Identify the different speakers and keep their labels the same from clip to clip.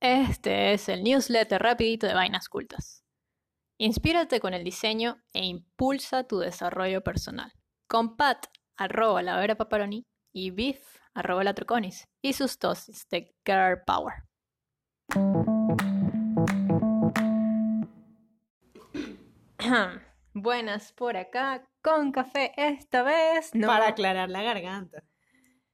Speaker 1: Este es el newsletter rapidito de Vainas Cultas. Inspírate con el diseño e impulsa tu desarrollo personal. Con Pat, arroba la Vera Paparoni, y Biff, arroba la Troconis, y sus dosis de Girl Power. Buenas por acá, con café esta vez. No.
Speaker 2: Para aclarar la garganta.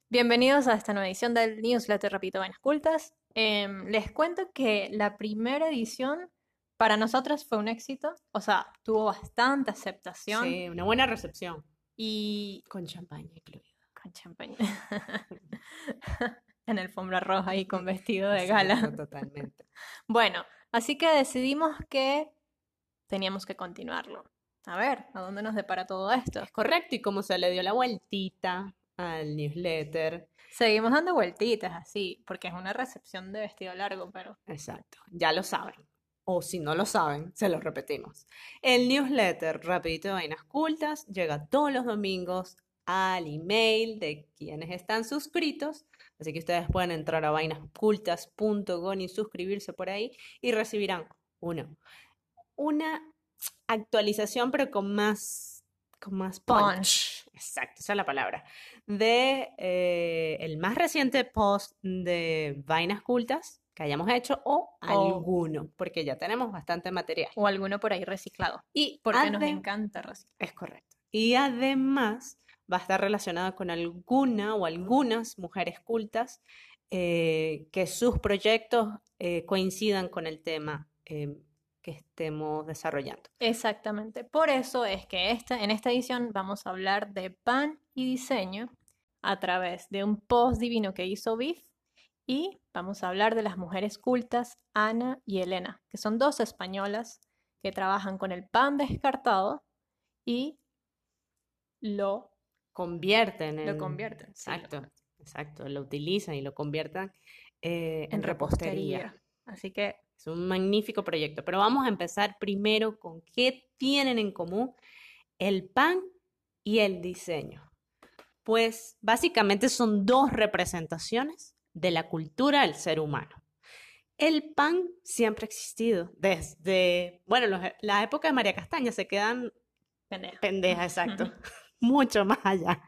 Speaker 1: Bienvenidos a esta nueva edición del newsletter Repito Vainas Cultas. Em, les cuento que la primera edición para nosotros fue un éxito, o sea, tuvo bastante aceptación.
Speaker 2: Sí, una buena recepción.
Speaker 1: Y
Speaker 2: Con champaña incluida.
Speaker 1: con champaña. en alfombra roja y con vestido de gala.
Speaker 2: Totalmente.
Speaker 1: Bueno, así que decidimos que teníamos que continuarlo. A ver, ¿a dónde nos depara todo esto?
Speaker 2: Es correcto, y como se le dio la vueltita al newsletter,
Speaker 1: Seguimos dando vueltitas así, porque es una recepción de vestido largo, pero
Speaker 2: exacto, ya lo saben. O si no lo saben, se lo repetimos. El newsletter Rapidito de Vainas Cultas llega todos los domingos al email de quienes están suscritos. Así que ustedes pueden entrar a vainascultas.com y suscribirse por ahí y recibirán uno, una actualización, pero con más, con más punch.
Speaker 1: punch.
Speaker 2: Exacto, esa es la palabra. De eh, el más reciente post de Vainas Cultas que hayamos hecho o alguno, porque ya tenemos bastante material.
Speaker 1: O alguno por ahí reciclado.
Speaker 2: Y
Speaker 1: Porque nos encanta reciclar.
Speaker 2: Es correcto. Y además va a estar relacionado con alguna o algunas mujeres cultas eh, que sus proyectos eh, coincidan con el tema eh, que estemos desarrollando.
Speaker 1: Exactamente. Por eso es que esta, en esta edición vamos a hablar de pan y diseño a través de un post divino que hizo Biff y vamos a hablar de las mujeres cultas Ana y Elena, que son dos españolas que trabajan con el pan descartado y lo,
Speaker 2: Convierten
Speaker 1: lo
Speaker 2: en...
Speaker 1: convierten. sí, lo-
Speaker 2: Exacto, exacto. Lo utilizan y lo conviertan eh,
Speaker 1: en
Speaker 2: en repostería.
Speaker 1: repostería. Así que
Speaker 2: Es un magnífico proyecto, pero vamos a empezar primero con qué tienen en común el pan y el diseño. Pues básicamente son dos representaciones de la cultura del ser humano. El pan siempre ha existido, desde, bueno, los- la época de María Castaña se quedan
Speaker 1: pendeja.
Speaker 2: pendeja, exacto, mucho más allá.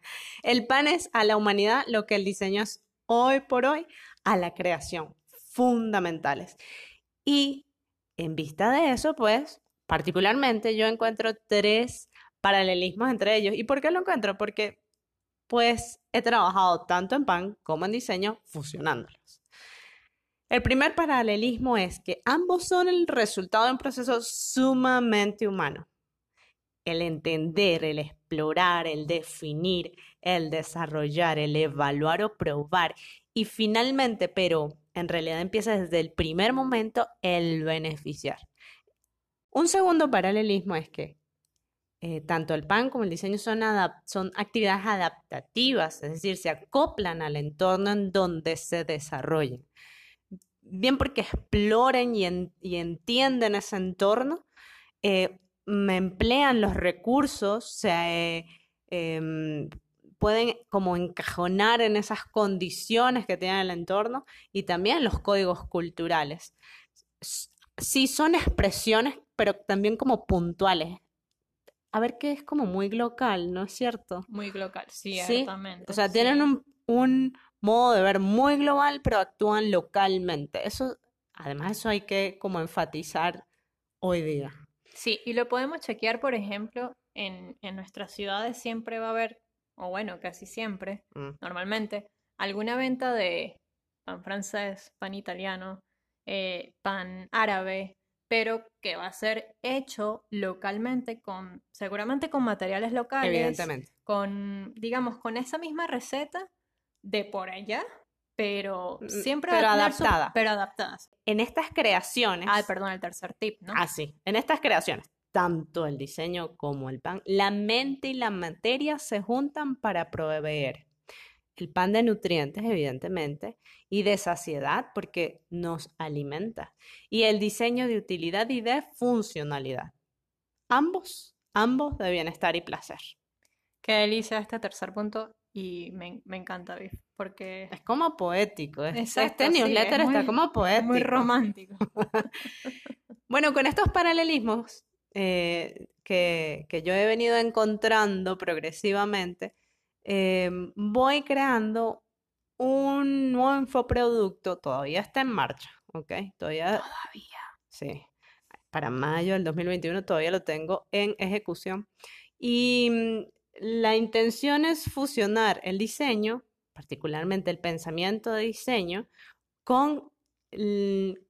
Speaker 2: El pan es a la humanidad lo que el diseño es hoy por hoy a la creación, fundamentales. Y en vista de eso, pues, particularmente yo encuentro tres paralelismos entre ellos. ¿Y por qué lo encuentro? Porque, pues, he trabajado tanto en pan como en diseño fusionándolos. El primer paralelismo es que ambos son el resultado de un proceso sumamente humano. El entender, el explorar, el definir, el desarrollar, el evaluar o probar. Y finalmente, pero en realidad empieza desde el primer momento, el beneficiar. Un segundo paralelismo es que eh, tanto el pan como el diseño son, son actividades adaptativas, es decir, se acoplan al entorno en donde se desarrollan. Bien porque exploren y, y entienden ese entorno, eh, me emplean los recursos, se em, pueden como encajonar en esas condiciones que tiene el entorno y también los códigos culturales. Sí, son expresiones, pero también como puntuales. A ver que es como muy local, ¿no es cierto?
Speaker 1: Muy local,
Speaker 2: Sí,
Speaker 1: ciertamente.
Speaker 2: O sea, tienen
Speaker 1: sí.
Speaker 2: un, un modo de ver muy global, pero actúan localmente. Eso, además, eso hay que como enfatizar hoy día.
Speaker 1: Sí, y lo podemos chequear, por ejemplo, en, en nuestras ciudades siempre va a haber, o bueno, casi siempre,
Speaker 2: Mm.
Speaker 1: normalmente, alguna venta de pan francés, pan italiano, eh, pan árabe, pero que va a ser hecho localmente con, seguramente con materiales locales,
Speaker 2: Evidentemente.
Speaker 1: con, digamos, con esa misma receta de por allá, pero
Speaker 2: Mm,
Speaker 1: siempre
Speaker 2: pero
Speaker 1: su-
Speaker 2: adaptada.
Speaker 1: pero adaptadas.
Speaker 2: En estas creaciones,
Speaker 1: Ah, perdón, el tercer tip, ¿no?
Speaker 2: Ah, sí. En estas creaciones, tanto el diseño como el pan, la mente y la materia se juntan para proveer el pan de nutrientes, evidentemente, y de saciedad porque nos alimenta, y el diseño de utilidad y de funcionalidad. Ambos, ambos de bienestar y placer.
Speaker 1: Qué delicia este tercer punto. y me, me encanta Biff, porque
Speaker 2: Es como poético. es-
Speaker 1: Exacto,
Speaker 2: este
Speaker 1: sí,
Speaker 2: newsletter
Speaker 1: es
Speaker 2: está como poético.
Speaker 1: muy romántico.
Speaker 2: Bueno, con estos paralelismos eh, que, que yo he venido encontrando progresivamente, eh, voy creando un nuevo infoproducto, todavía está en marcha, ¿ok? Todavía,
Speaker 1: Todavía.
Speaker 2: sí, para mayo del 2021 todavía lo tengo en ejecución. Y mm, la intención es fusionar el diseño, particularmente el pensamiento de diseño, con el,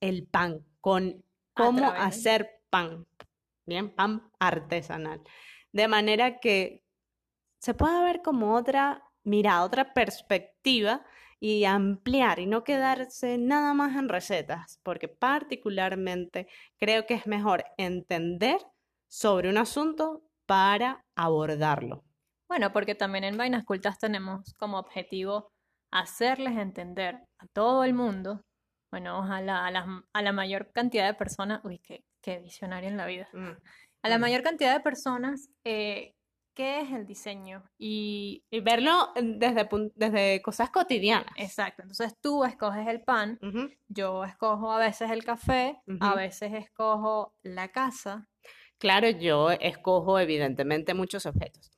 Speaker 2: el pan, con cómo hacer pan, bien, pan artesanal. De manera que se pueda ver como otra mirada, otra perspectiva y ampliar y no quedarse nada más en recetas, porque particularmente creo que es mejor entender sobre un asunto para abordarlo.
Speaker 1: Bueno, porque también en Vainas Cultas tenemos como objetivo hacerles entender a todo el mundo, bueno, ojalá a la, a la mayor cantidad de personas, uy, qué, qué visionario en la vida, a la
Speaker 2: Mm.
Speaker 1: mayor cantidad de personas eh, qué es el diseño y
Speaker 2: Y verlo desde, cosas cotidianas.
Speaker 1: exacto, entonces tú escoges el pan, yo escojo a veces el café, a veces escojo la casa,
Speaker 2: Claro, yo escojo evidentemente muchos objetos.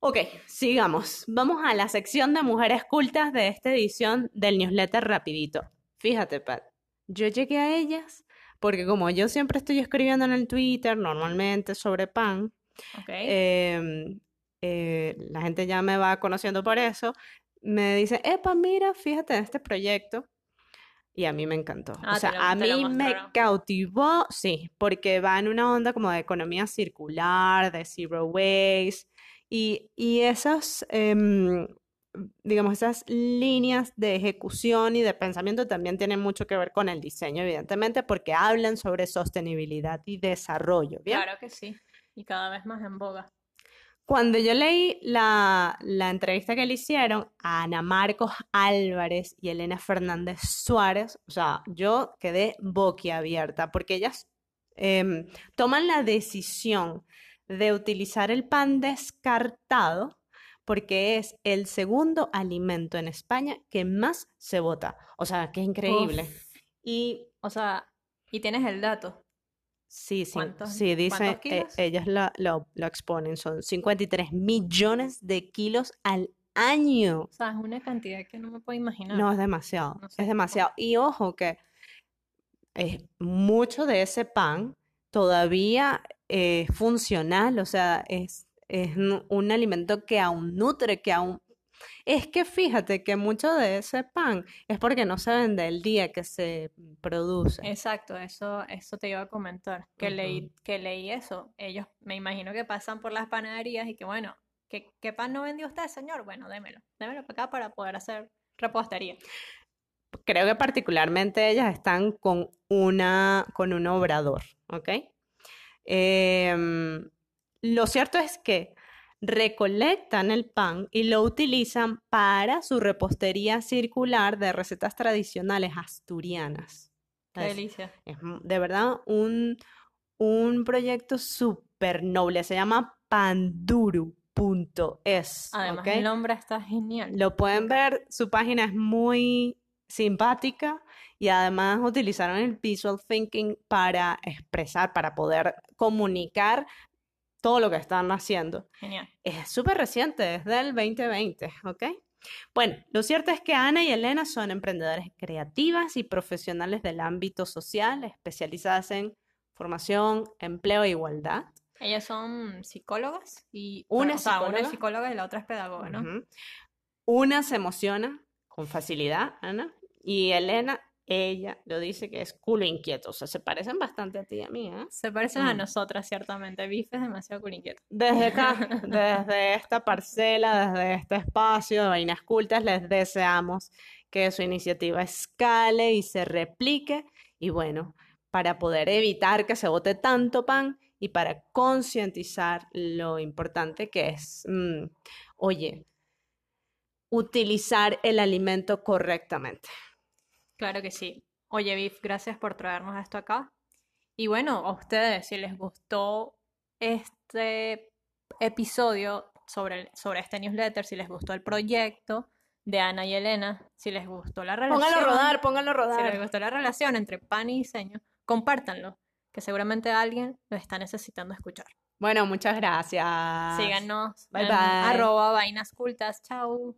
Speaker 2: Ok, sigamos. Vamos a la sección de mujeres cultas de esta edición del newsletter rapidito. Fíjate, Pat, yo llegué a ellas porque como yo siempre estoy escribiendo en el Twitter, normalmente sobre pan, em, eh, la gente ya me va conociendo por eso, me dice, epa, mira, fíjate en este proyecto. Y a mí me encantó. O
Speaker 1: Ah,
Speaker 2: sea,
Speaker 1: lo-
Speaker 2: a mí me cautivó, sí, porque va en una onda como de economía circular, de zero waste, y, y esas, em, digamos, esas líneas de ejecución y de pensamiento también tienen mucho que ver con el diseño, evidentemente, porque hablan sobre sostenibilidad y desarrollo, ¿bien?
Speaker 1: Claro que sí, y cada vez más en boga.
Speaker 2: Cuando yo leí la, la entrevista que le hicieron a Ana Marcos Álvarez y Elena Fernández Suárez, o sea, yo quedé boquiabierta porque ellas em, toman la decisión de utilizar el pan descartado porque es el segundo alimento en España que más se vota. O sea, que increíble.
Speaker 1: Uf.
Speaker 2: Y
Speaker 1: O sea, y tienes el dato.
Speaker 2: Sí, sí,
Speaker 1: ¿Cuántos-
Speaker 2: sí, dice,
Speaker 1: cuántos
Speaker 2: eh, la- lo, lo exponen, son 53 millones de kilos al año.
Speaker 1: O sea, es una cantidad que no me puedo imaginar.
Speaker 2: No, es demasiado,
Speaker 1: No sé
Speaker 2: es
Speaker 1: cómo.
Speaker 2: demasiado. Y ojo que eh, mucho de ese pan todavía es funcional, o sea, es, es un alimento que aún nutre, que aún... Es que fíjate que mucho de ese pan es porque no se vende el día que se produce.
Speaker 1: Exacto, eso, eso te iba a comentar, que leí, que leí eso. Ellos me imagino que pasan por las panaderías y que bueno, ¿qué, qué pan no vendió usted, señor? Bueno, démelo, démelo para acá para poder hacer repostería.
Speaker 2: creo que particularmente ellas están con una, con un obrador, ¿ok? Em, lo cierto es que recolectan el pan y lo utilizan para su repostería circular de recetas tradicionales asturianas.
Speaker 1: Qué
Speaker 2: Es,
Speaker 1: delicia.
Speaker 2: es de verdad un, un proyecto súper noble, se llama panduru.es,
Speaker 1: Además, el nombre está genial.
Speaker 2: Lo pueden ver, su página es muy simpática y además utilizaron el visual thinking para expresar, para poder comunicar todo lo que están haciendo.
Speaker 1: Genial.
Speaker 2: Es súper reciente, es del 2020, ¿ok? Bueno, lo cierto es que Ana y Elena son emprendedoras creativas y profesionales del ámbito social, especializadas en formación, empleo e igualdad.
Speaker 1: Ellas son psicólogas y
Speaker 2: Una
Speaker 1: bueno, o sea, una es
Speaker 2: psicóloga.
Speaker 1: psicóloga y la otra es pedagoga, ¿no?
Speaker 2: Una se emociona con facilidad, Ana, y Elena, ella lo dice que es culo inquieto, o sea, se parecen bastante a ti y a mí, ¿eh?
Speaker 1: Se parecen a
Speaker 2: Mm.
Speaker 1: nosotras, ciertamente. Biff es demasiado culinquieto.
Speaker 2: Desde acá, desde esta parcela, desde este espacio de Vainas Cultas, les deseamos que su iniciativa escale y se replique. Y bueno, para poder evitar que se bote tanto pan y para concientizar lo importante que es, mm, oye, utilizar el alimento correctamente.
Speaker 1: Claro que sí. Oye, Biff, gracias por traernos esto acá. Y bueno, a ustedes, si les gustó este episodio, sobre, sobre este newsletter, si les gustó el proyecto de Ana y Elena, si les gustó la relación.
Speaker 3: Pónganlo a rodar, pónganlo a
Speaker 1: Si les
Speaker 3: rodar.
Speaker 1: gustó la relación entre pan y diseño, compártanlo, que seguramente alguien lo está necesitando escuchar.
Speaker 2: Bueno, muchas gracias.
Speaker 1: Síganos
Speaker 2: Bye, bye.
Speaker 1: arroba vainas cultas. Chau.